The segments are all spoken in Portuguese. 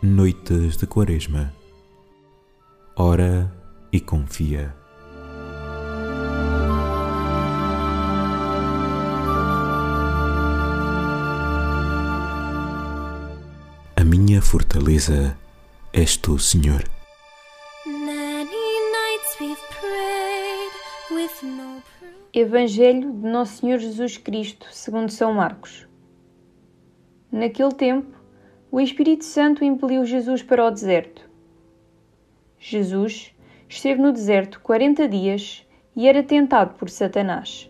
Noites de Quaresma. Ora e confia. A minha fortaleza és tu, Senhor. Evangelho de Nosso Senhor Jesus Cristo, segundo São Marcos. Naquele tempo, o Espírito Santo impeliu Jesus para o deserto. Jesus esteve no deserto quarenta dias e era tentado por Satanás.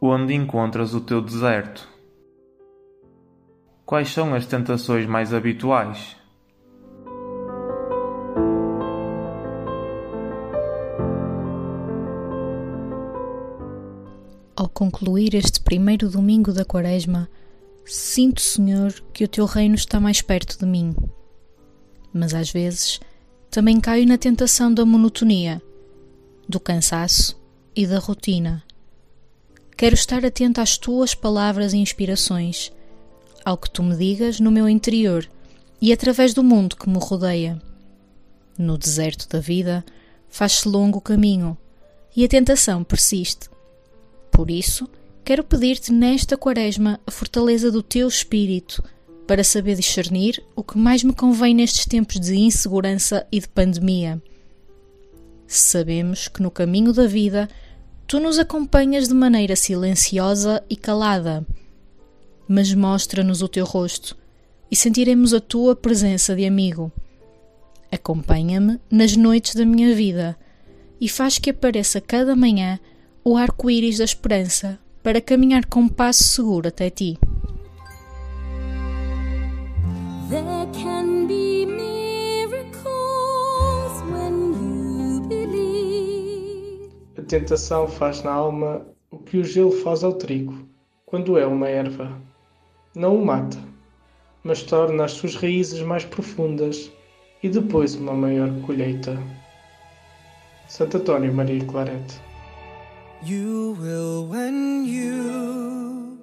Onde encontras o teu deserto? Quais são as tentações mais habituais? Ao concluir este primeiro domingo da Quaresma, sinto, Senhor, que o teu reino está mais perto de mim. Mas às vezes também caio na tentação da monotonia, do cansaço e da rotina. Quero estar atento às tuas palavras e inspirações, ao que tu me digas no meu interior e através do mundo que me rodeia. No deserto da vida, faz-se longo o caminho e a tentação persiste. Por isso, quero pedir-te nesta quaresma a fortaleza do teu espírito para saber discernir o que mais me convém nestes tempos de insegurança e de pandemia. Sabemos que no caminho da vida tu nos acompanhas de maneira silenciosa e calada, mas mostra-nos o teu rosto e sentiremos a tua presença de amigo. Acompanha-me nas noites da minha vida e faz que apareça cada manhã o arco-íris da esperança para caminhar com um passo seguro até ti. A tentação faz na alma o que o gelo faz ao trigo, quando é uma erva. Não o mata, mas torna as suas raízes mais profundas e depois uma maior colheita. Santo António Maria Clarete you will when you.